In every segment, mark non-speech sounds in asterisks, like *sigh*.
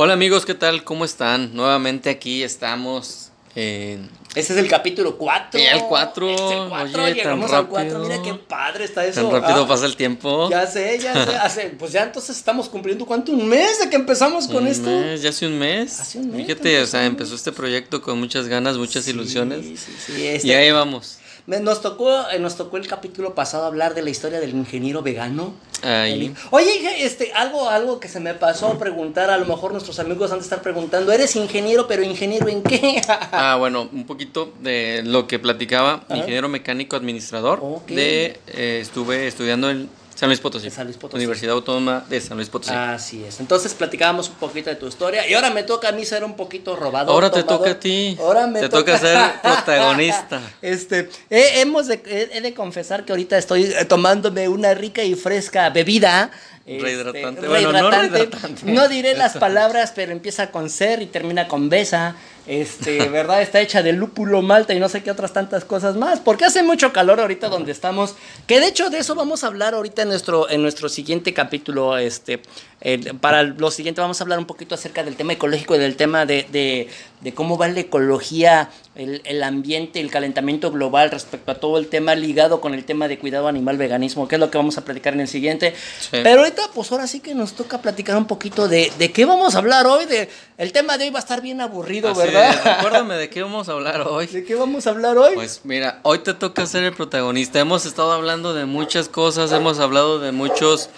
Hola amigos, ¿qué tal? ¿Cómo están? Nuevamente aquí estamos en... Este es el capítulo 4. Ya el 4. Este es el 4, Oye, llegamos tan al 4. Mira qué padre está eso. Tan rápido Ah, pasa el tiempo. Ya sé, ya sé. *laughs* hace- pues ya entonces estamos cumpliendo cuánto, un mes de que empezamos con Un esto. mes, ya hace un mes. Hace un mes Fíjate, o sea, empezó este proyecto con muchas ganas, muchas Sí, ilusiones. Sí, sí, este- Y ahí vamos. Me- nos, tocó, eh, nos tocó el capítulo pasado hablar de la historia del ingeniero vegano. Ahí. El- Oye, este, algo, algo que se me pasó a preguntar, a lo mejor nuestros amigos han de estar preguntando, ¿eres ingeniero, pero ingeniero en qué? *laughs* Ah, bueno, un poquito de lo que platicaba, ingeniero mecánico administrador. De, eh, estuve estudiando en San Luis Potosí. En San Luis Potosí. Universidad Autónoma de San Luis Potosí. Así es. Entonces platicábamos un poquito de tu historia y ahora me toca a mí ser un poquito robado. Ahora te toca a ti. Ahora me Te toca ser *laughs* protagonista. Este, he- hemos de, he, he de confesar que ahorita estoy eh, tomándome una rica y fresca bebida. este, Rehidratante. Bueno, no rehidratante. No diré las *laughs* palabras, pero empieza con ser y termina con besa. Este, ¿verdad? Está hecha de lúpulo, malta y no sé qué otras tantas cosas más. Porque hace mucho calor ahorita donde estamos. Que de hecho de eso vamos a hablar ahorita en nuestro, en nuestro siguiente capítulo. Este, eh, para lo siguiente vamos a hablar un poquito acerca del tema ecológico y del tema de, de- de cómo va la ecología, el, el ambiente, el calentamiento global respecto a todo el tema ligado con el tema de cuidado animal, veganismo, que es lo que vamos a platicar en el siguiente. Sí. Pero ahorita, pues ahora sí que nos toca platicar un poquito de, de qué vamos a hablar hoy. De, el tema de hoy va a estar bien aburrido, Así ¿verdad? es, Recuérdame de qué vamos a hablar hoy. *laughs* ¿De qué vamos a hablar hoy? Pues mira, hoy te toca ser el protagonista. Hemos estado hablando de muchas cosas, hemos hablado de muchos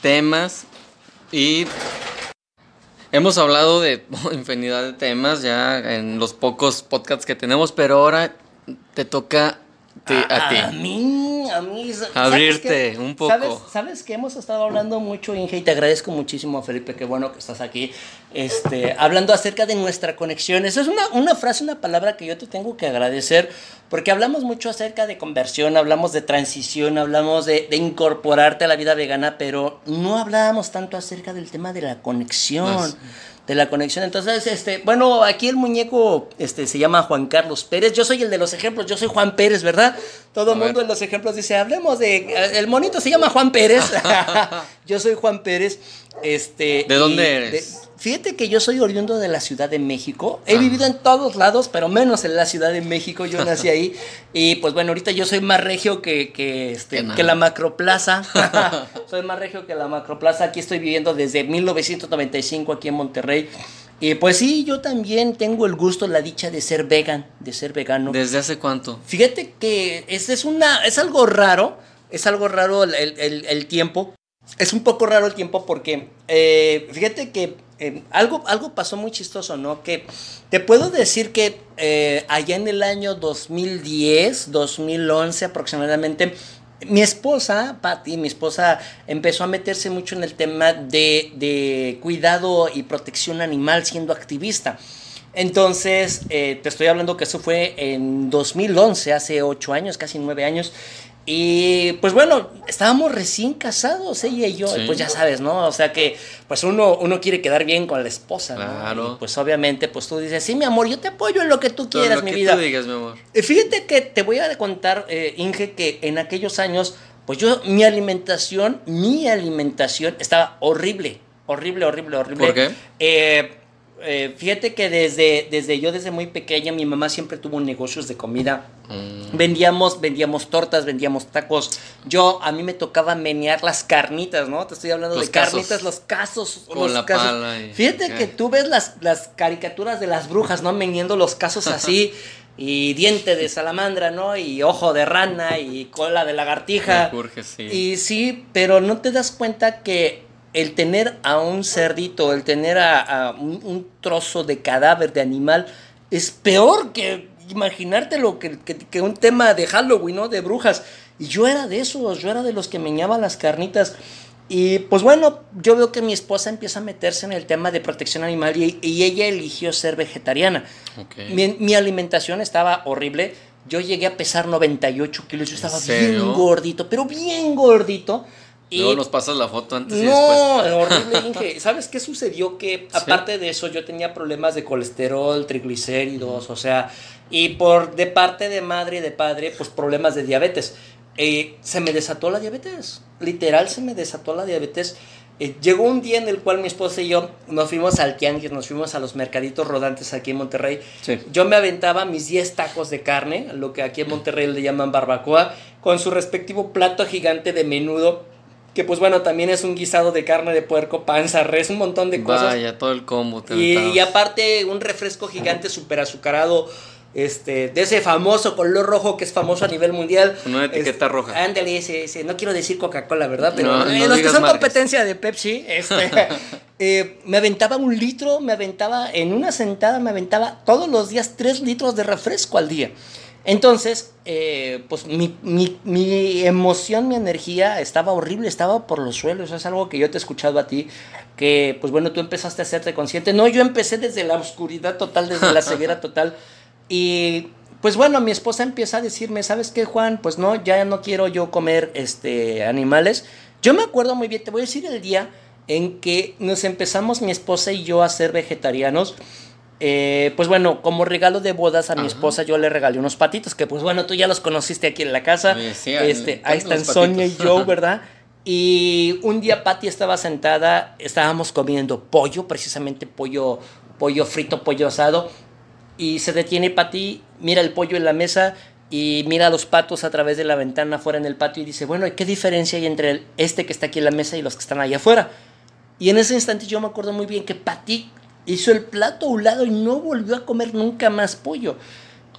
temas y hemos hablado de *laughs* infinidad de temas ya en los pocos podcasts que tenemos, pero ahora te toca a ti. A mí, a mí. ¿sabes Abrirte un poco. ¿Sabes, sabes que hemos estado hablando mucho, Inge, y te agradezco muchísimo, Felipe, qué bueno que estás aquí, este, hablando acerca de nuestra conexión. Esa es una, una frase, una palabra que yo te tengo que agradecer, porque hablamos mucho acerca de conversión, hablamos de transición, hablamos de, de incorporarte a la vida vegana, pero no hablábamos tanto acerca del tema de la conexión de la conexión. Entonces, este, bueno, aquí el muñeco este, se llama Juan Carlos Pérez. Yo soy el de los ejemplos, yo soy Juan Pérez, ¿verdad? Todo el mundo ver. en los ejemplos dice, hablemos de. El monito se llama Juan Pérez. *laughs* yo soy Juan Pérez. Este, ¿De dónde eres? fíjate que yo soy oriundo de la Ciudad de México. He vivido en todos lados, pero menos en la Ciudad de México. Yo nací ahí. *laughs* Y pues bueno, ahorita yo soy más regio que, que, este, que la macroplaza. *laughs* *laughs* soy más regio que la macroplaza. Aquí estoy viviendo desde 1995 aquí en Monterrey. Y pues sí, yo también tengo el gusto, la dicha de ser vegan, de ser vegano. ¿Desde hace cuánto? Fíjate que es, es, una, es algo raro, es algo raro el, el- el tiempo. Es un poco raro el tiempo porque, eh, fíjate que eh, algo, algo pasó muy chistoso, ¿no? Que te puedo decir que eh, allá en el año 2010, 2011 aproximadamente, mi esposa, Patty, mi esposa, empezó a meterse mucho en el tema de, de cuidado y protección animal siendo activista. Entonces, te estoy hablando que eso fue en 2011, hace ocho años, casi nueve años. Y pues bueno, estábamos recién casados, ella y yo. Sí. y Pues ya sabes, ¿no? O sea que pues uno, uno quiere quedar bien con la esposa, ¿no? Claro. Y, pues obviamente, pues tú dices, sí, mi amor, yo te apoyo en lo que tú quieras, lo mi que vida. tú digas, mi amor. Fíjate que te voy a contar, eh, Inge, que en aquellos años, pues yo, mi alimentación, mi alimentación estaba horrible, horrible, horrible, horrible. ¿Por qué? Eh, eh, fíjate que desde, desde yo, desde muy pequeña, mi mamá siempre tuvo negocios de comida. Mm. Vendíamos, vendíamos tortas, vendíamos tacos. Yo, a mí me tocaba menear las carnitas, ¿no? Te estoy hablando Los de casos. carnitas, los casos. Con los la casos. pala y- Fíjate que tú ves las, las caricaturas de las brujas, ¿no? Meneando los casos así. *laughs* y diente de salamandra, ¿no? Y ojo de rana y cola de lagartija. Jorge, sí. Y sí, pero no te das cuenta que el tener a un cerdito, el tener a, a un, un trozo de cadáver de animal, es peor que imaginártelo que, que, que un tema de Halloween, ¿no? De brujas. Y yo era de esos, yo era de los que meñaban las carnitas. Y pues bueno, yo veo que mi esposa empieza a meterse en el tema de protección animal y, y ella eligió ser vegetariana. Ok. Mi, mi alimentación estaba horrible. Yo llegué a pesar 98 kilos. Yo ¿En estaba bien gordito, pero bien gordito. Y Luego nos pasas la foto antes y no, después. horrible, *laughs* Inge. ¿Sabes qué sucedió? Que aparte de eso, yo tenía problemas de colesterol, triglicéridos, o sea, y por de parte de madre y de padre, pues problemas de diabetes. Eh, se me desató la diabetes. Literal, se me desató la diabetes. eh, llegó un día en el cual mi esposa y yo nos fuimos al tianguis, nos fuimos a los mercaditos rodantes aquí en Monterrey. Yo me aventaba mis 10 tacos de carne, lo que aquí en Monterrey le llaman barbacoa, con su respectivo plato gigante de menudo, que pues bueno, también es un guisado de carne de puerco, panza, res, un montón de cosas. Vaya, todo el combo. y, y, aparte un refresco gigante súper azucarado este, de ese famoso color rojo que es famoso a nivel mundial. Una etiqueta roja. Ándale, ese, ese, no quiero decir Coca-Cola, ¿verdad? Pero eh, los que son competencia de Pepsi, este, *laughs* eh, me aventaba un litro, me aventaba, en una sentada me aventaba todos los días tres litros de refresco al día. Entonces, eh, pues mi, mi, mi, emoción, mi energía estaba horrible, estaba por los suelos. es algo que yo te he escuchado a ti, que pues bueno, tú empezaste a hacerte consciente. No, yo empecé desde la oscuridad total, desde la ceguera *laughs* total. Y pues bueno, mi esposa empieza a decirme, ¿sabes qué, Juan? Pues no, ya no quiero yo comer este, animales. Yo me acuerdo muy bien, te voy a decir el día en que nos empezamos mi esposa y yo a ser vegetarianos. Eh, pues bueno, como regalo de bodas a mi esposa yo le regalé unos patitos, que pues bueno, tú ya los conociste aquí en la casa. este, ahí están Sonia y yo, *laughs* ¿verdad? Y un día Patti estaba sentada, estábamos comiendo pollo, precisamente pollo, pollo frito, pollo asado y se detiene Pati, mira el pollo en la mesa y mira a los patos a través de la ventana afuera en el patio y dice, bueno, ¿qué diferencia hay entre este que está aquí en la mesa y los que están allá afuera? Y en ese instante yo me acuerdo muy bien que Pati hizo el plato a un lado y no volvió a comer nunca más pollo.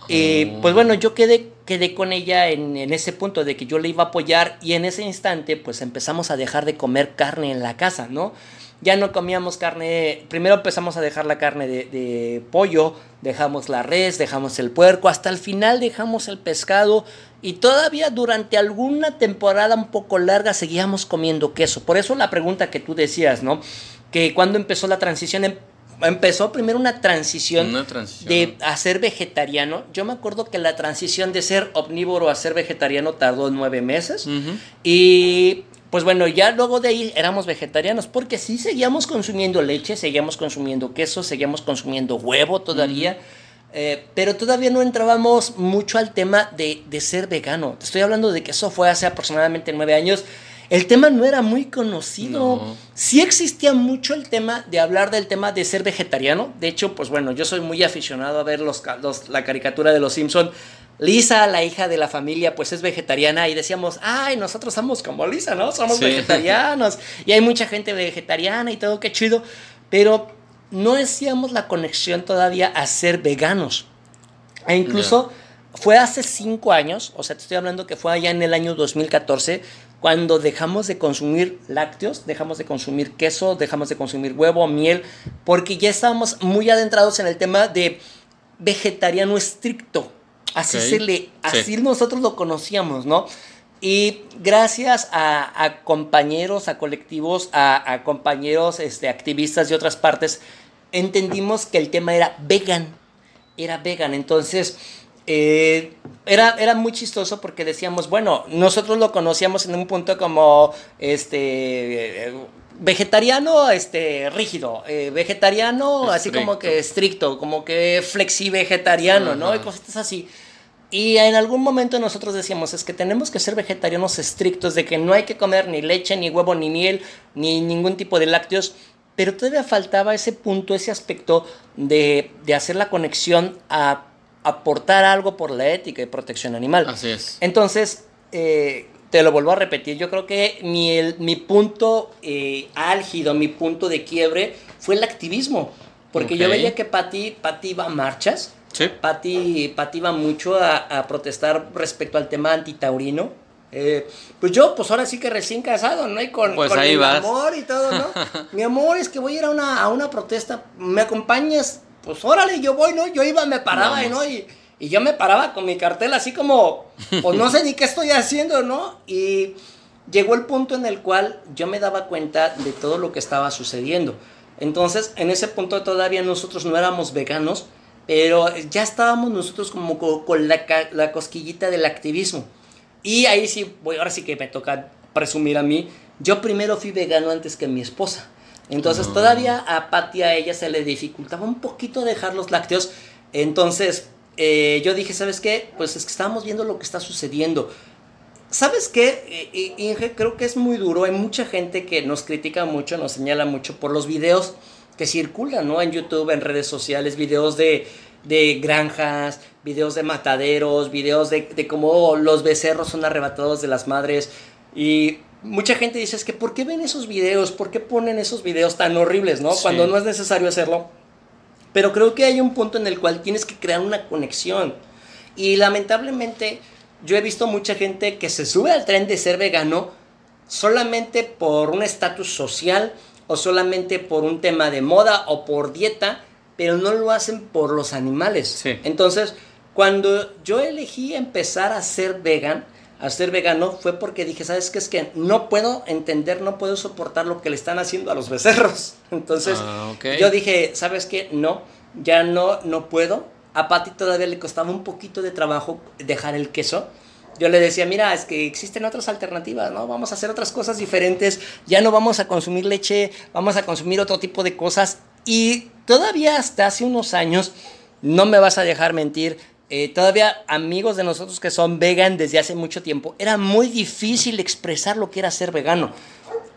Eh, pues bueno, yo quedé, quedé con ella en, en, ese punto de que yo le iba a apoyar y en ese instante pues empezamos a dejar de comer carne en la casa, ¿no? ya no comíamos carne, primero empezamos a dejar la carne de, pollo, dejamos la res, dejamos el puerco, hasta el final dejamos el pescado y todavía durante alguna temporada un poco larga seguíamos comiendo queso. Por eso la pregunta que tú decías, ¿no? Que cuando empezó la transición, em, empezó primero una transición, de a ser vegetariano. Yo me acuerdo que la transición de ser omnívoro a ser vegetariano tardó nueve meses. Y pues bueno, ya luego de ahí éramos vegetarianos, porque sí seguíamos consumiendo leche, seguíamos consumiendo queso, seguíamos consumiendo huevo todavía, eh, pero todavía no entrábamos mucho al tema de, ser vegano. Te estoy hablando de que eso fue hace aproximadamente nueve años. El tema no era muy conocido. Sí existía mucho el tema de hablar del tema de ser vegetariano. De hecho, pues bueno, yo soy muy aficionado a ver los, la caricatura de los Simpson Lisa, la hija de la familia, pues es vegetariana y decíamos, ay, nosotros somos como Lisa, ¿no? Somos vegetarianos y hay mucha gente vegetariana y todo, qué chido, pero no hacíamos la conexión todavía a ser veganos. E incluso fue hace cinco años, o sea, te estoy hablando que fue allá en el año 2014, cuando dejamos de consumir lácteos, dejamos de consumir queso, dejamos de consumir huevo, miel, porque ya estábamos muy adentrados en el tema de vegetariano estricto. Así se le, así nosotros lo conocíamos, ¿no? Y gracias a, compañeros, a colectivos, a, compañeros este, activistas de otras partes, entendimos que el tema era vegan. Era vegan. Entonces, eh, era, era muy chistoso porque decíamos, bueno, nosotros lo conocíamos en un punto como este vegetariano este rígido, eh, vegetariano así como que estricto, como que flexi vegetariano, ¿no? Y cosas así. Y en algún momento nosotros decíamos, es que tenemos que ser vegetarianos estrictos, de que no hay que comer ni leche, ni huevo, ni miel, ni ningún tipo de lácteos, pero todavía faltaba ese punto, ese aspecto de, de hacer la conexión a aportar algo por la ética y protección animal. Así es. Entonces, eh, te lo vuelvo a repetir, yo creo que mi, mi punto eh, álgido, mi punto de quiebre fue el activismo, porque yo veía que Patti, Patti iba a marchas, Sí. Patti, iba mucho a, protestar respecto al tema antitaurino. Eh, pues yo, pues ahora sí que recién casado, ¿no? Y con, pues mi amor y todo, ¿no? *laughs* mi amor, es que voy a ir a una, a una protesta, ¿me acompañas? Pues órale, yo voy, ¿no? Yo iba, me paraba, ¿no? Y, y yo me paraba con mi cartel así como, pues no sé ni qué estoy haciendo, ¿no? Y llegó el punto en el cual yo me daba cuenta de todo lo que estaba sucediendo. Entonces, en ese punto todavía nosotros no éramos veganos, pero ya estábamos nosotros como con, la, la, cosquillita del activismo. Y ahí sí, voy, ahora sí que me toca presumir a mí. Yo primero fui vegano antes que mi esposa. Entonces ah. todavía a Patti, a ella se le dificultaba un poquito dejar los lácteos. Entonces eh, yo dije, ¿sabes qué? Pues es que estábamos viendo lo que está sucediendo. ¿Sabes qué, Inge? Creo que es muy duro. Hay mucha gente que nos critica mucho, nos señala mucho por los videos que circulan, ¿no? En YouTube, en redes sociales, videos de, de granjas, videos de mataderos, videos de, de cómo los becerros son arrebatados de las madres. Y mucha gente dice, es que ¿por qué ven esos videos? ¿Por qué ponen esos videos tan horribles, ¿no? Cuando no es necesario hacerlo. Pero creo que hay un punto en el cual tienes que crear una conexión. Y lamentablemente yo he visto mucha gente que se sube al tren de ser vegano solamente por un estatus social o solamente por un tema de moda o por dieta, pero no lo hacen por los animales. Entonces, cuando yo elegí empezar a ser vegan, a ser vegano, fue porque dije, ¿sabes qué? Es que no puedo entender, no puedo soportar lo que le están haciendo a los becerros. *laughs* Entonces, ah, yo dije, ¿sabes qué? No, ya no, no puedo. A Pati todavía le costaba un poquito de trabajo dejar el queso. Yo le decía, mira, es que existen otras alternativas, ¿no? Vamos a hacer otras cosas diferentes, ya no vamos a consumir leche, vamos a consumir otro tipo de cosas. Y todavía hasta hace unos años, no me vas a dejar mentir, eh, todavía amigos de nosotros que son vegan desde hace mucho tiempo, era muy difícil expresar lo que era ser vegano.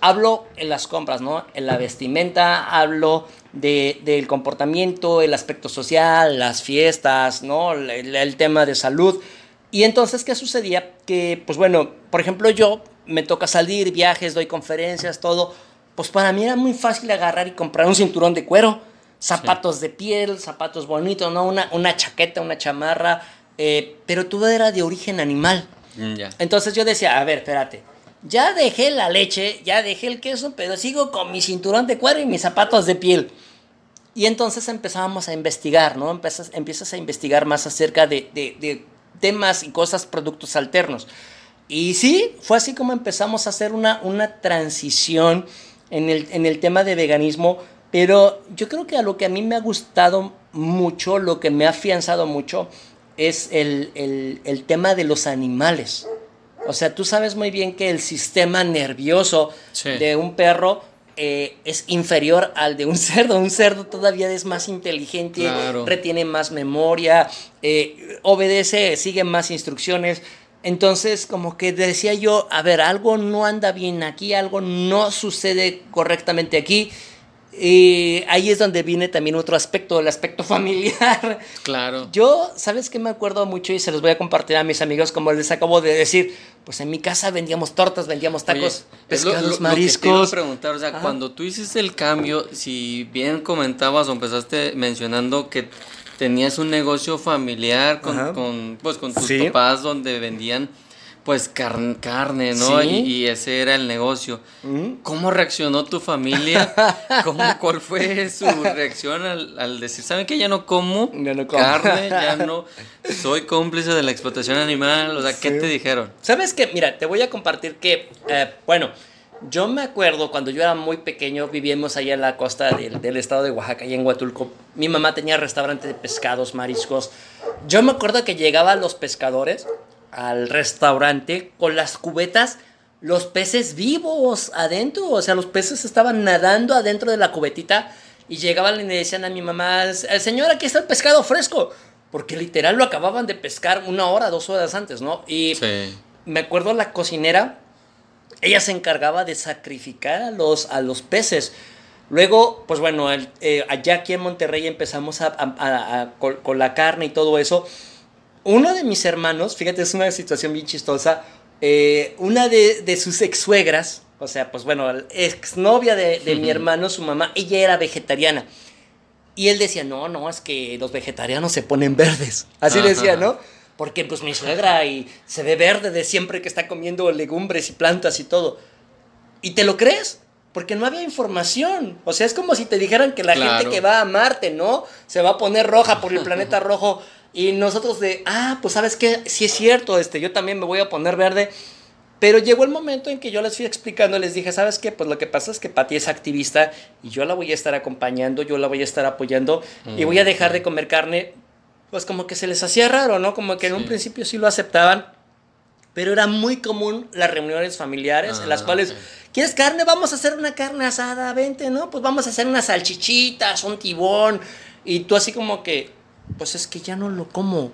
Hablo en las compras, ¿no? En la vestimenta, hablo de, del comportamiento, el aspecto social, las fiestas, ¿no? el tema de salud. Y entonces, ¿qué sucedía? Que, pues bueno, por ejemplo, yo me toca salir, viajes, doy conferencias, todo. Pues para mí era muy fácil agarrar y comprar un cinturón de cuero, zapatos de piel, zapatos bonitos, ¿no? Una, una chaqueta, una chamarra, eh, pero todo era de origen animal. Mm, entonces yo decía, a ver, espérate, ya dejé la leche, ya dejé el queso, pero sigo con mi cinturón de cuero y mis zapatos de piel. Y entonces empezábamos a investigar, ¿no? Empiezas, empiezas a investigar más acerca de, de temas y cosas, productos alternos. Y sí, fue así como empezamos a hacer una, una transición en el, en el tema de veganismo, pero yo creo que a lo que a mí me ha gustado mucho, lo que me ha afianzado mucho, es el, el, el tema de los animales. O sea, tú sabes muy bien que el sistema nervioso de un perro eh, es inferior al de un *laughs* cerdo. Un cerdo todavía es más inteligente, retiene más memoria, eh, obedece, sigue más instrucciones. Entonces, como que decía yo, a ver, algo no anda bien aquí, algo no sucede correctamente aquí. Y ahí es donde viene también otro aspecto, el aspecto *laughs* familiar. Claro. Yo, ¿sabes qué me acuerdo mucho y se los voy a compartir a mis amigos como les acabo de decir? Pues en mi casa vendíamos tortas, vendíamos tacos, pescados, mariscos. te preguntar, o sea, cuando tú hiciste el cambio, si bien comentabas o empezaste mencionando que tenías un negocio familiar con, con pues, con tus papás donde vendían pues carne, ¿no? Y, ese era el negocio. ¿Cómo reaccionó tu familia? *laughs* ¿Cómo, ¿Cuál fue su reacción al, decir, ¿saben que ya no como, carne? *laughs* Ya no soy cómplice de la explotación animal. O sea, ¿qué te dijeron? ¿Sabes qué? Mira, te voy a compartir que, eh, bueno, yo me acuerdo cuando yo era muy pequeño, vivíamos allá en la costa del, del estado de Oaxaca, y en Huatulco. Mi mamá tenía restaurante de pescados, mariscos. Yo me acuerdo que llegaban los pescadores al restaurante con las cubetas, los peces vivos adentro. O sea, los peces estaban nadando adentro de la cubetita y llegaban y le decían a mi mamá, eh, señora, aquí está el pescado fresco. Porque literal lo acababan de pescar una hora, dos horas antes, ¿no? Y me acuerdo la cocinera, ella se encargaba de sacrificar a los, a los peces. Luego, pues bueno, eh, allá aquí en Monterrey empezamos a, con, la carne y todo eso uno de mis hermanos, fíjate, es una situación bien chistosa, eh, una de, sus ex suegras, o sea, pues bueno, exnovia de, de mi hermano, su mamá, ella era vegetariana. Y él decía, no, no, es que los vegetarianos se ponen verdes. Así decía, ¿no? Porque pues mi suegra y se ve verde de siempre que está comiendo legumbres y plantas y todo. ¿Y te lo crees? Porque no había información. O sea, es como si te dijeran que la gente que va a Marte, ¿no? Se va a poner roja por el planeta *laughs* rojo. Y nosotros de, ah, pues sabes qué, sí es cierto, este, yo también me voy a poner verde. Pero llegó el momento en que yo les fui explicando, les dije, ¿sabes qué? Pues lo que pasa es que Pati es activista y yo la voy a estar acompañando, yo la voy a estar apoyando y voy a mm, dejar de comer carne. Pues como que se les hacía raro, ¿no? Como que en un principio sí lo aceptaban, pero era muy común las reuniones familiares en las ah, cuales, ¿quieres carne? Vamos a hacer una carne asada, vente, ¿no? Pues vamos a hacer unas salchichitas, un tibón. Y tú así como que, pues es que ya no lo como.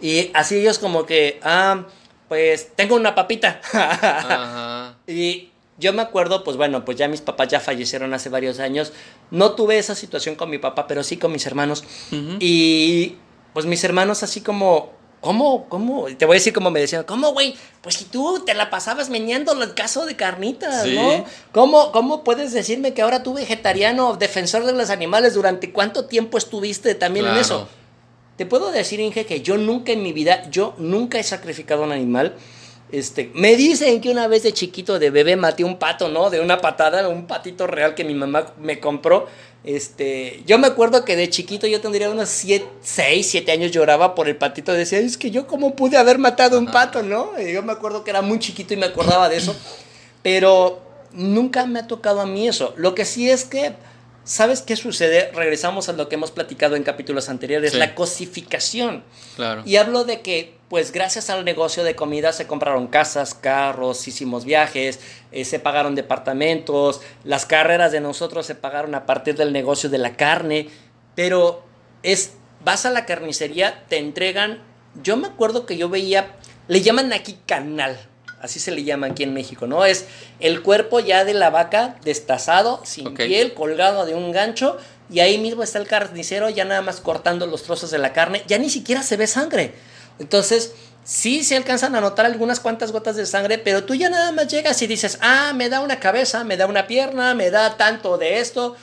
Y así ellos como que, ah, pues tengo una papita. Ajá. Y yo me acuerdo, pues bueno, pues ya mis papás ya fallecieron hace varios años. No tuve esa situación con mi papá, pero sí con mis hermanos. Y pues mis hermanos así como, ¿cómo? ¿Cómo? Te voy a decir como me decían, ¿cómo, güey? Pues si tú te la pasabas meneando el caso de carnitas, Sí. ¿no? ¿Cómo, ¿Cómo puedes decirme que ahora tú vegetariano, defensor de los animales, durante cuánto tiempo estuviste también en eso? Te puedo decir, Inge, que yo nunca en mi vida, yo nunca he sacrificado un animal. Este, me dicen que una vez de chiquito, de bebé, maté un pato, ¿no? De una patada, un patito real que mi mamá me compró. Este, yo me acuerdo que de chiquito yo tendría unos 6, 7 años, lloraba por el patito. Decía, es que yo cómo pude haber matado un pato, ¿no? Y yo me acuerdo que era muy chiquito y me acordaba de eso. Pero nunca me ha tocado a mí eso. Lo que sí es que, ¿sabes qué sucede? Regresamos a lo que hemos platicado en capítulos anteriores, Sí. la cosificación. Claro. Y hablo de que, pues gracias al negocio de comida se compraron casas, carros, hicimos viajes, eh, se pagaron departamentos, las carreras de nosotros se pagaron a partir del negocio de la carne, pero es, vas a la carnicería, te entregan, yo me acuerdo que yo veía, le llaman aquí canal, así se le llama aquí en México, ¿no? Es el cuerpo ya de la vaca destazado, sin piel, colgado de un gancho, y ahí mismo está el carnicero ya nada más cortando los trozos de la carne, ya ni siquiera se ve sangre. Entonces, sí se alcanzan a notar algunas cuantas gotas de sangre, pero tú ya nada más llegas y dices, ah, me da una cabeza, me da una pierna, me da tanto de esto,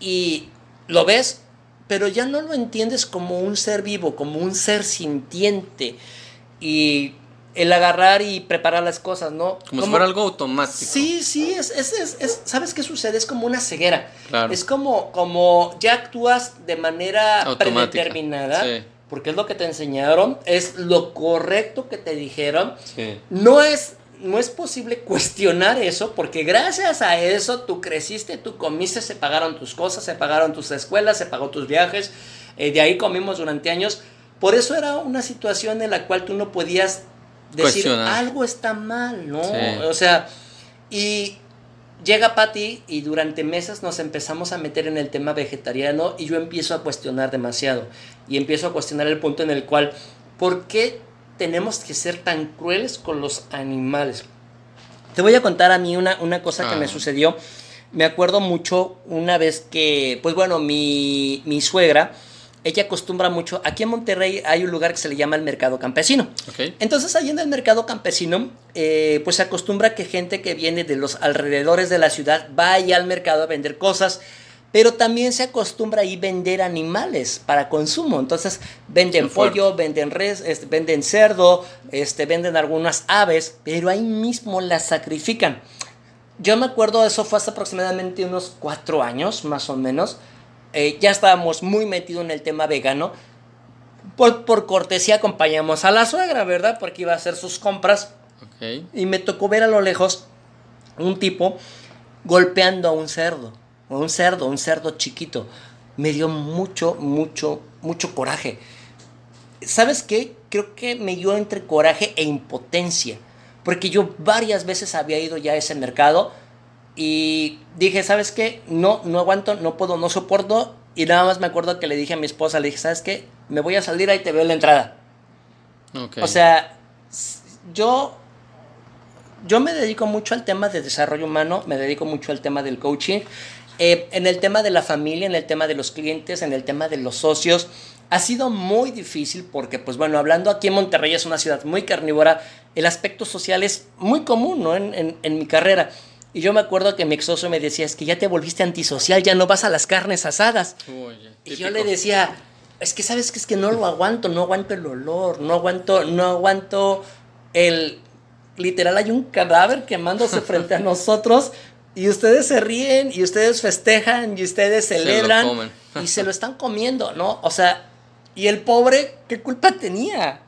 y lo ves, pero ya no lo entiendes como un ser vivo, como un ser sintiente. Y el agarrar y preparar las cosas, ¿no? Como, si fuera algo automático. Sí, sí, es, es, es- es- ¿sabes qué sucede? Es como una ceguera. Claro. Es como, como ya actúas de manera Automática. predeterminada, Sí. porque es lo que te enseñaron, es lo correcto que te dijeron. Sí. No es, no es posible cuestionar eso, porque gracias a eso tú creciste, tú comiste, se pagaron tus cosas, se pagaron tus escuelas, se pagó tus viajes, eh, de ahí comimos durante años. Por eso era una situación en la cual tú no podías decir Cuestionar. algo está mal, ¿no? Sí. O sea, y llega Patty y durante meses nos empezamos a meter en el tema vegetariano y yo empiezo a cuestionar demasiado. Y empiezo a cuestionar el punto en el cual, ¿por qué tenemos que ser tan crueles con los animales? Te voy a contar a mí una, una cosa que Ah. me sucedió. Me acuerdo mucho una vez que, pues bueno, mi, mi suegra, ella acostumbra mucho, aquí en Monterrey hay un lugar que se le llama el Mercado Campesino. Entonces ahí en el mercado campesino, eh, pues se acostumbra que gente que viene de los alrededores de la ciudad vaya al mercado a vender cosas, pero también se acostumbra ahí vender animales para consumo. Entonces venden pollo, venden res, este, venden cerdo, este, venden algunas aves, pero ahí mismo las sacrifican. Yo me acuerdo, eso fue hace aproximadamente unos cuatro años, más o menos. Eh, ya estábamos muy metidos en el tema vegano. Por, por cortesía acompañamos a la suegra, ¿verdad? Porque iba a hacer sus compras. Y me tocó ver a lo lejos un tipo golpeando a un cerdo. A un cerdo, un cerdo chiquito. Me dio mucho, mucho, mucho coraje. ¿Sabes qué? Creo que me dio entre coraje e impotencia. Porque yo varias veces había ido ya a ese mercado y dije, ¿sabes qué? No, no aguanto, no puedo, no soporto. Y nada más me acuerdo que le dije a mi esposa, le dije, ¿sabes qué? Me voy a salir ahí te veo en la entrada. Ok. O sea, yo, yo me dedico mucho al tema de desarrollo humano, me dedico mucho al tema del coaching, eh, en el tema de la familia, en el tema de los clientes, en el tema de los socios. Ha sido muy difícil porque, pues bueno, hablando aquí en Monterrey es una ciudad muy carnívora, el aspecto social es muy común, ¿no? En, en- en mi carrera. Y yo me acuerdo que mi ex socio me decía, es que ya te volviste antisocial, ya no vas a las carnes asadas. Oye, Y yo le decía, es que sabes que es que no lo aguanto, no aguanto el olor, no aguanto, no aguanto el literal hay un cadáver quemándose frente a *laughs* nosotros y ustedes se ríen y ustedes festejan y ustedes celebran y se lo están comiendo, ¿no? O sea, y el pobre, ¿qué culpa tenía?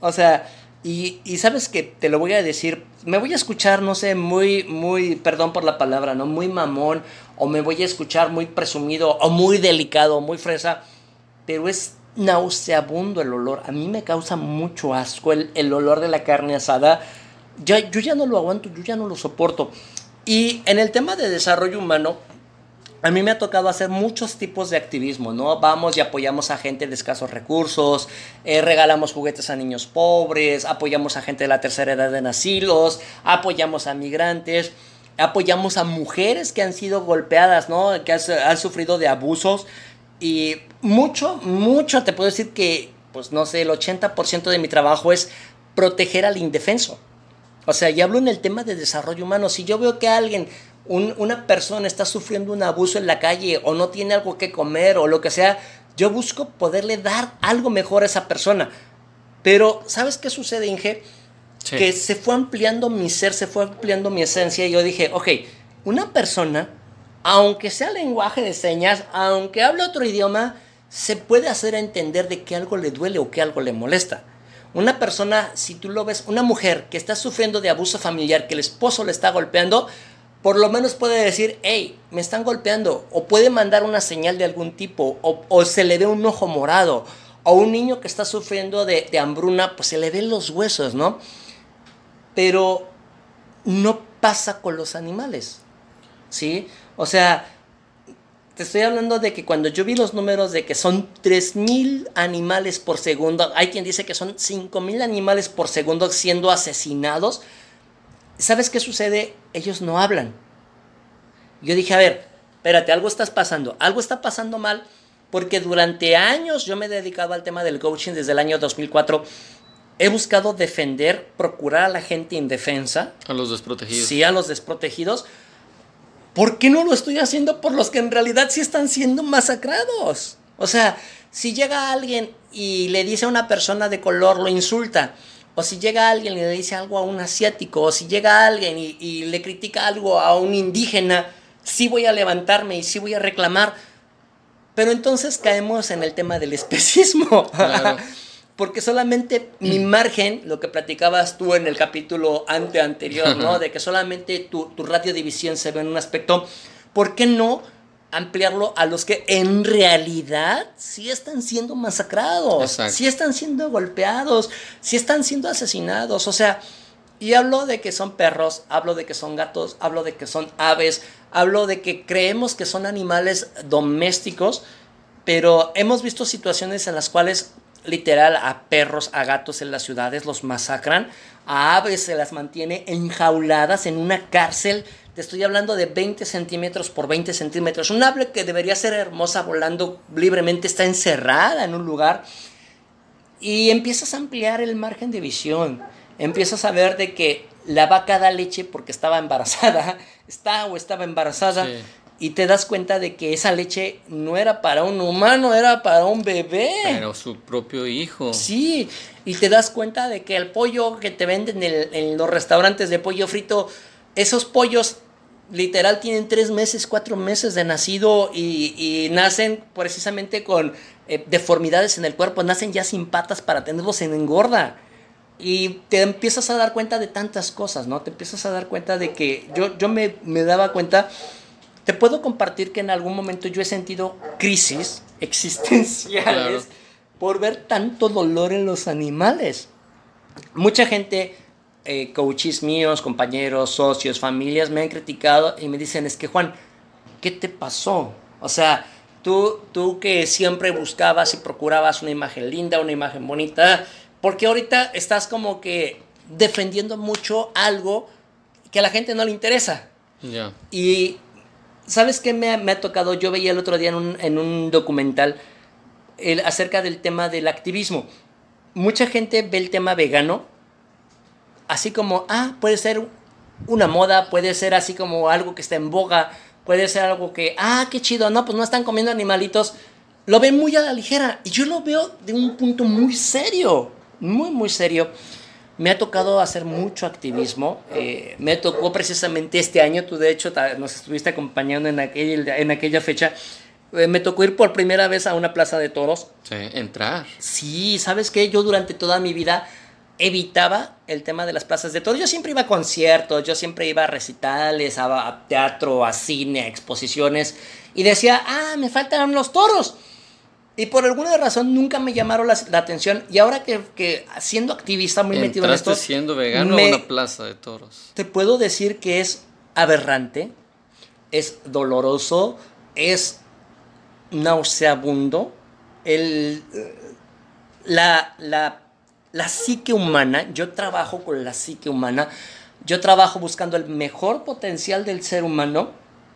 O sea, y, y sabes que te lo voy a decir, me voy a escuchar, no sé, muy, muy, perdón por la palabra, ¿no? Muy mamón, o me voy a escuchar muy presumido, o muy delicado, muy fresa, pero es nauseabundo el olor. A mí me causa mucho asco el, el olor de la carne asada. Ya, yo ya no lo aguanto, yo ya no lo soporto. Y en el tema de desarrollo humano, a mí me ha tocado hacer muchos tipos de activismo, ¿no? Vamos y apoyamos a gente de escasos recursos, eh, regalamos juguetes a niños pobres, apoyamos a gente de la tercera edad en asilos, apoyamos a migrantes, apoyamos a mujeres que han sido golpeadas, ¿no? Que han, sufrido de abusos. Y mucho, mucho, te puedo decir que, pues no sé, el 80% de mi trabajo es proteger al indefenso. O sea, y hablo en el tema de desarrollo humano. Si yo veo que alguien una persona está sufriendo un abuso en la calle o no tiene algo que comer o lo que sea, yo busco poderle dar algo mejor a esa persona. Pero, ¿sabes qué sucede, Inge? Que se fue ampliando mi ser, se fue ampliando mi esencia y yo dije, ok, una persona, aunque sea lenguaje de señas, aunque hable otro idioma, se puede hacer entender de que algo le duele o que algo le molesta. Una persona, si tú lo ves, una mujer que está sufriendo de abuso familiar, que el esposo le está golpeando, por lo menos puede decir, hey, me están golpeando, o puede mandar una señal de algún tipo, o, se le ve un ojo morado, o un niño que está sufriendo de, hambruna, pues se le ven los huesos, ¿no? Pero no pasa con los animales, ¿sí? O sea, te estoy hablando de que cuando yo vi los números de que son 3.000 animales por segundo, hay quien dice que son 5.000 animales por segundo siendo asesinados, ¿Sabes qué sucede? Ellos no hablan. Yo dije, a ver, espérate, algo está pasando, algo está pasando mal, porque durante años yo me he dedicado al tema del coaching desde el año 2004. He buscado defender, procurar a la gente indefensa. A los desprotegidos. Sí, a los desprotegidos. ¿Por qué no lo estoy haciendo por los que en realidad sí están siendo masacrados? O sea, si llega alguien y le dice a una persona de color, lo insulta, o si llega alguien y le dice algo a un asiático, o si llega alguien y, le critica algo a un indígena, sí voy a levantarme y sí voy a reclamar. Pero entonces caemos en el tema del especismo. *laughs* Porque solamente mi margen, lo que platicabas tú en el capítulo ante anterior, ¿no? *laughs* De que solamente tu, tu radiodivisión se ve en un aspecto. ¿Por qué no? Ampliarlo a los que en realidad sí están siendo masacrados, sí están siendo golpeados, sí están siendo asesinados. O sea, y hablo de que son perros, hablo de que son gatos, hablo de que son aves, hablo de que creemos que son animales domésticos, pero hemos visto situaciones en las cuales literal a perros, a gatos en las ciudades los masacran, a aves se las mantiene enjauladas en una cárcel te estoy hablando de 20 centímetros por 20 centímetros. Un ave que debería ser hermosa volando libremente está encerrada en un lugar. Y empiezas a ampliar el margen de visión. Empiezas a ver de que la vaca da leche porque estaba embarazada. *laughs* Está o estaba embarazada. Y te das cuenta de que esa leche no era para un humano, era para un bebé. Pero su propio hijo. Sí, y te das cuenta de que el pollo que te venden en, en los restaurantes de pollo frito, esos pollos literal tienen tres meses, cuatro meses de nacido y, nacen precisamente con eh, deformidades en el cuerpo, nacen ya sin patas para tenerlos en engorda. Y te empiezas a dar cuenta de tantas cosas, ¿no? Te empiezas a dar cuenta de que yo, yo me, daba cuenta, te puedo compartir que en algún momento yo he sentido crisis *laughs* existenciales por ver tanto dolor en los animales. Mucha gente eh, coaches míos, compañeros, socios, familias me han criticado y me dicen, es que Juan, ¿qué te pasó? O sea, tú, tú que siempre buscabas y procurabas una imagen linda, una imagen bonita, porque ahorita estás como que defendiendo mucho algo que a la gente no le interesa. Y ¿sabes qué me ha, tocado? Yo veía el otro día en un, en un documental el, acerca del tema del activismo. Mucha gente ve el tema vegano así como, ah, puede ser una moda, puede ser así como algo que está en boga, puede ser algo que, ah, qué chido, no, pues no están comiendo animalitos. Lo ven muy a la ligera y yo lo veo de un punto muy serio, muy, muy serio. Me ha tocado hacer mucho activismo. Eh, me tocó precisamente este año, tú de hecho nos estuviste acompañando en, aquel, en aquella fecha. Eh, me tocó ir por primera vez a una plaza de toros. Sí, entrar. Sí, ¿sabes qué? Yo durante toda mi vida evitaba el tema de las plazas de toros. Yo siempre iba a conciertos, yo siempre iba a recitales, a, teatro, a cine, a exposiciones, y decía, ah, me faltan los toros. Y por alguna razón nunca me llamaron la, atención. Y ahora que, que, siendo activista muy metido en esto. siendo vegano en una plaza de toros. Te puedo decir que es aberrante, es doloroso, es nauseabundo. El, la, la, la psique humana, yo trabajo con la psique humana, yo trabajo buscando el mejor potencial del ser humano.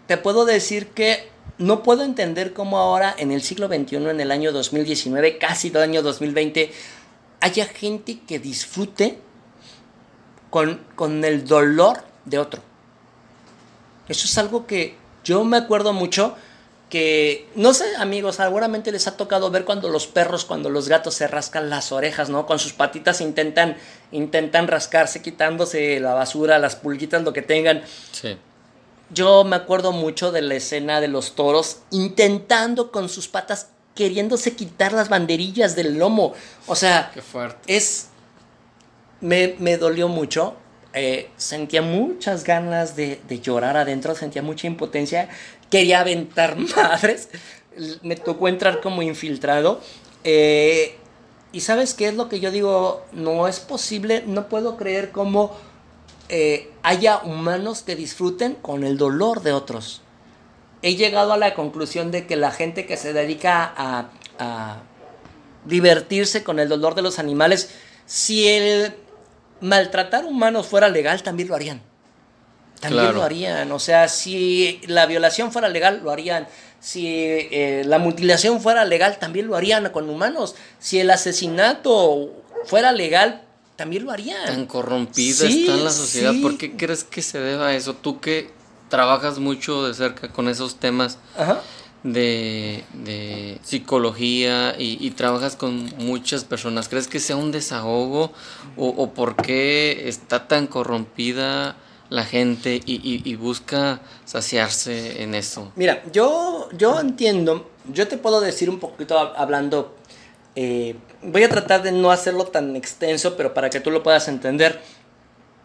Te puedo decir que no puedo entender cómo ahora en el siglo XXI, en el año 2019, casi el año 2020, haya gente que disfrute con, con el dolor de otro. Eso es algo que yo me acuerdo mucho que, no sé, amigos, seguramente les ha tocado ver cuando los perros, cuando los gatos se rascan las orejas, ¿no? Con sus patitas intentan, intentan rascarse, quitándose la basura, las pulguitas, lo que tengan. Sí. Yo me acuerdo mucho de la escena de los toros intentando con sus patas, queriéndose quitar las banderillas del lomo. O sea, Qué fuerte. es... Me, me dolió mucho. eh, sentía muchas ganas de, de llorar adentro, sentía mucha impotencia. Quería aventar *laughs* madres. Me tocó entrar como infiltrado. eh, y sabes qué es lo que yo digo, no es posible, no puedo creer cómo eh, haya humanos que disfruten con el dolor de otros. He llegado a la conclusión de que la gente que se dedica a, a divertirse con el dolor de los animales, si el maltratar humanos fuera legal, también lo harían. También Claro. lo harían. O sea, si la violación fuera legal, lo harían. Si eh, la mutilación fuera legal, también lo harían con humanos. Si el asesinato fuera legal, también lo harían. Tan corrompida Sí, está en la sociedad. sí. ¿Por qué crees que se deba a eso? Tú que trabajas mucho de cerca con esos temas Ajá. de, de psicología y, y trabajas con muchas personas, ¿crees que sea un desahogo o, o por qué está tan corrompida la gente y, busca saciarse en eso? Mira, yo, yo entiendo, yo te puedo decir un poquito hab- hablando, eh, voy a tratar de no hacerlo tan extenso, pero para que tú lo puedas entender.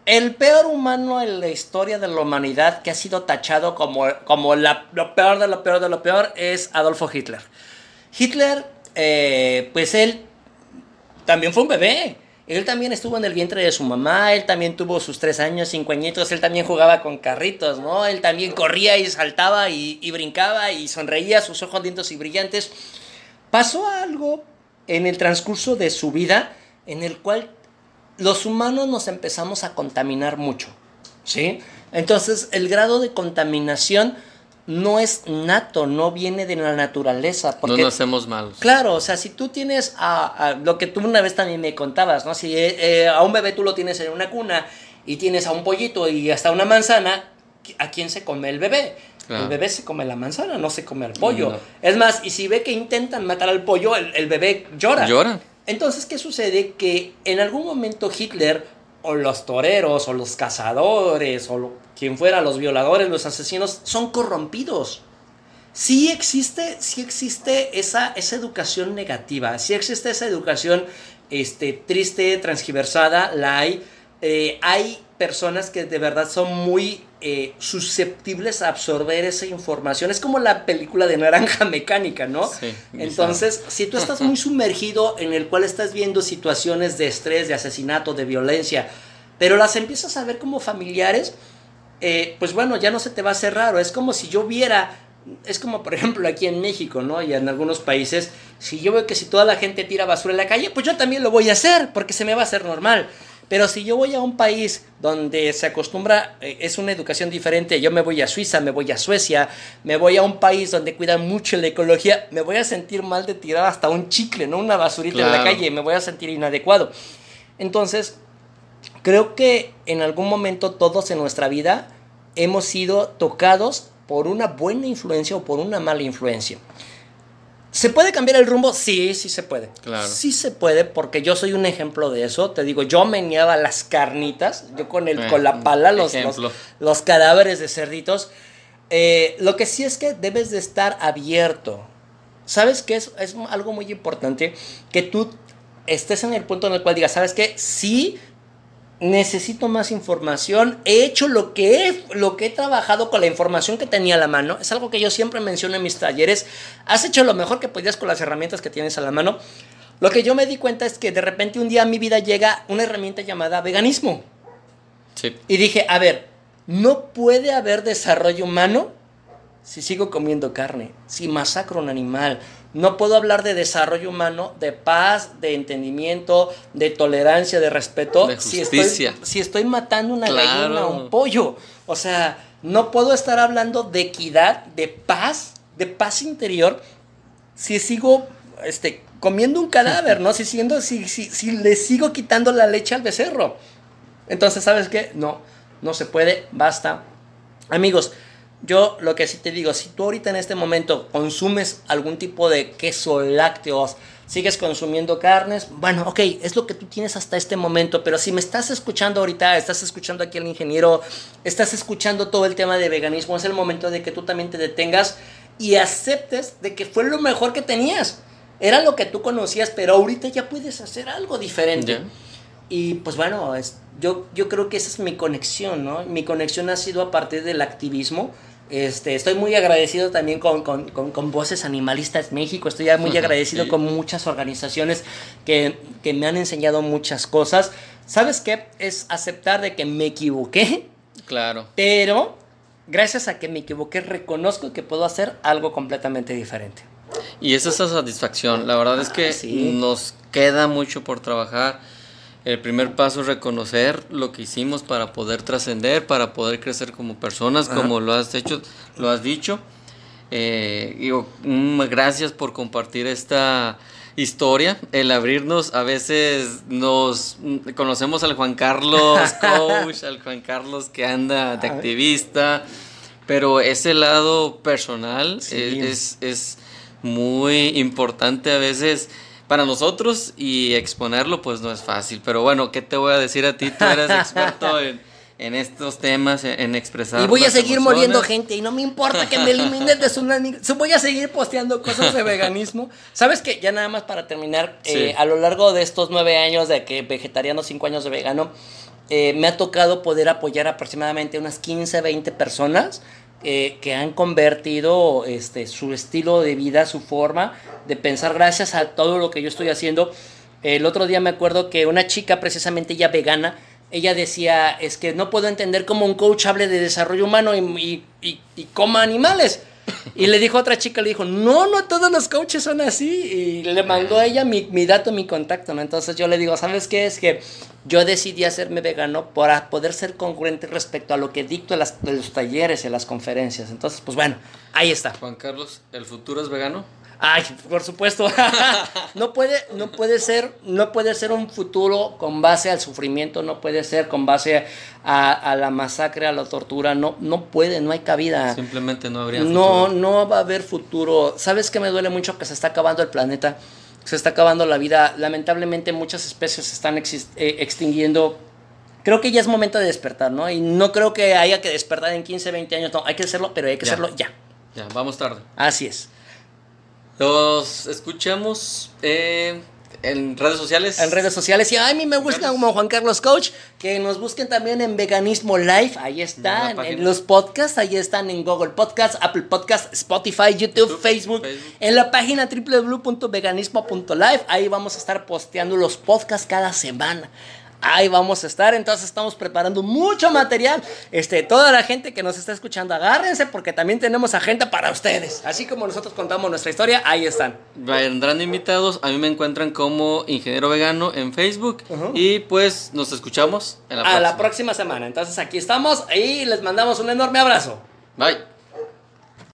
El peor humano en la historia de la humanidad que ha sido tachado como, como la- lo peor de lo peor de lo peor es Adolfo Hitler. Hitler, eh, pues él también fue un bebé. Él también estuvo en el vientre de su mamá, él también tuvo sus tres años, cinco añitos, él también jugaba con carritos, ¿no? Él también corría y saltaba y, y brincaba y sonreía, sus ojos lindos y brillantes. Pasó algo en el transcurso de su vida en el cual los humanos nos empezamos a contaminar mucho, ¿sí? Entonces el grado de contaminación no es nato, no viene de la naturaleza. No Porque nos hacemos malos. Claro, o sea, si tú tienes a, a- lo que tú una vez también me contabas, ¿no? Si eh, eh, a un bebé tú lo tienes en una cuna y tienes a un pollito y hasta una manzana, ¿a quién se come el bebé? Claro. El bebé se come la manzana, no se come al pollo. No. Es más, y si ve que intentan matar al pollo, el, el bebé llora. Llora. Entonces, ¿qué sucede? Que en algún momento Hitler, o los toreros, o los cazadores, o quien fuera, los violadores, los asesinos, son corrompidos. Sí existe, sí existe esa, esa educación negativa, sí existe esa educación este, triste, transgiversada, la hay. Eh, hay personas que de verdad son muy eh, susceptibles a absorber esa información. Es como la película de Naranja Mecánica, ¿no? Sí, Entonces, si tú estás muy sumergido en el cual estás viendo situaciones de estrés, de asesinato, de violencia, pero las empiezas a ver como familiares, eh, pues bueno, ya no se te va a hacer raro. Es como si yo viera, es como por ejemplo aquí en México, ¿no? Y en algunos países, si yo veo que si toda la gente tira basura en la calle, pues yo también lo voy a hacer, porque se me va a hacer normal. Pero si yo voy a un país donde se acostumbra, eh, es una educación diferente, yo me voy a Suiza, me voy a Suecia, me voy a un país donde cuidan mucho la ecología, me voy a sentir mal de tirar hasta un chicle, ¿no? Una basurita en la calle, me voy a sentir inadecuado. Entonces, creo que en algún momento todos en nuestra vida hemos sido tocados por una buena influencia o por una mala influencia. ¿Se puede cambiar el rumbo? Sí, sí se puede. Claro. Sí se puede, porque yo soy un ejemplo de eso. Te digo, yo meneaba las carnitas, yo con, el, Eh, con la pala, los, los, cadáveres de cerditos. Eh, lo que sí es que debes de estar abierto. ¿Sabes qué? Es, es algo muy importante que tú estés en el punto en el cual digas, ¿sabes qué? Sí, necesito más información. He hecho lo que he, lo que he trabajado con la información que tenía a la mano. Es algo que yo siempre menciono en mis talleres. Has hecho lo mejor que podías con las herramientas que tienes a la mano. Lo que yo me di cuenta es que de repente un día a mi vida llega una herramienta llamada veganismo. Sí. Y dije, a ver, no puede haber desarrollo humano si sigo comiendo carne, si masacro un animal. No puedo hablar de desarrollo humano, de paz, de entendimiento, de tolerancia, de respeto, De si justicia. estoy, si estoy matando una Claro. gallina, un pollo. O sea, no puedo estar hablando de equidad, de paz, de paz interior, si sigo este, comiendo un cadáver, ¿no? Si, siendo, si, si, si le sigo quitando la leche al becerro. Entonces, ¿sabes qué? No, no se puede, basta. Amigos, yo lo que sí te digo, si tú ahorita en este momento consumes algún tipo de queso, lácteos, sigues consumiendo carnes, bueno, ok, es lo que tú tienes hasta este momento, pero si me estás escuchando ahorita, estás escuchando aquí al ingeniero, estás escuchando todo el tema de veganismo, es el momento de que tú también te detengas y aceptes de que fue lo mejor que tenías. Era lo que tú conocías, pero ahorita ya puedes hacer algo diferente. Y pues bueno, es, yo, yo creo que esa es mi conexión, ¿no? Mi conexión ha sido a partir del activismo. Este, estoy muy agradecido también con, con, con, con Voces Animalistas México, estoy muy *laughs* agradecido Sí. con muchas organizaciones que, que me han enseñado muchas cosas. ¿Sabes qué? Es aceptar de que me equivoqué, Claro. pero gracias a que me equivoqué reconozco que puedo hacer algo completamente diferente. Y es esa satisfacción. La verdad es que Ah, sí. nos queda mucho por trabajar. El primer paso es reconocer lo que hicimos para poder trascender, para poder crecer como personas, Ajá. como lo has hecho, lo has dicho. Eh, digo, mm, gracias por compartir esta historia, el abrirnos. A veces nos mm, conocemos al Juan Carlos *laughs* coach, al Juan Carlos que anda de activista, pero ese lado personal Sí. es, es muy importante a veces para nosotros y exponerlo pues no es fácil. Pero bueno, ¿qué te voy a decir a ti? Tú eres experto *laughs* en, en estos temas, en, en expresar. Y voy a seguir emociones. moliendo gente y no me importa que me elimines de su Voy a seguir posteando cosas de veganismo. ¿Sabes qué? Ya nada más para terminar, eh, a lo largo de estos nueve años de que vegetariano, cinco años de vegano, eh, me ha tocado poder apoyar aproximadamente unas 15, 20 personas eh, que han convertido este, su estilo de vida, su forma de pensar gracias a todo lo que yo estoy haciendo. El otro día me acuerdo que una chica, precisamente ella vegana, ella decía, es que no puedo entender cómo un coach hable de desarrollo humano y, y, y- y coma animales. Y le dijo a otra chica, le dijo, no, no todos los coaches son así. Y le mandó a ella mi, mi dato, mi contacto, ¿no? Entonces yo le digo, ¿sabes qué? Es que yo decidí hacerme vegano para poder ser congruente respecto a lo que dicto en, las- en los talleres en las conferencias. Entonces, pues bueno, ahí está. Juan Carlos, ¿el futuro es vegano? Ay, por supuesto. *laughs* no puede, no puede ser, no puede ser un futuro con base al sufrimiento, no puede ser con base a, a la masacre, a la tortura, no, no puede, no hay cabida. Simplemente no habría No, futuro. no va a haber futuro. ¿Sabes qué me duele mucho? Que se está acabando el planeta, se está acabando la vida. Lamentablemente muchas especies se están eh, extinguiendo. Creo que ya es momento de despertar, ¿no? Y no creo que haya que despertar en 15, 20 años, no, hay que hacerlo, pero hay que Ya. hacerlo ya. Ya, vamos tarde. Así es. Los escuchamos eh, en redes sociales. en redes sociales. Y a mí me buscan como Juan Carlos Coach. Que nos busquen también en Veganismo Live. Ahí están. En los podcasts. Ahí están en Google Podcasts, Apple Podcasts, Spotify, YouTube, YouTube, Facebook, Facebook. En la página www.veganismo.live. Ahí vamos a estar posteando los podcasts cada semana. Ahí vamos a estar, entonces estamos preparando mucho material. Este, toda la gente que nos está escuchando, agárrense porque también tenemos agenda para ustedes. Así como nosotros contamos nuestra historia, ahí están. Vendrán invitados. A mí me encuentran como Ingeniero Vegano en Facebook. Y pues nos escuchamos en la a próxima. la próxima semana. Entonces aquí estamos y les mandamos un enorme abrazo. Bye.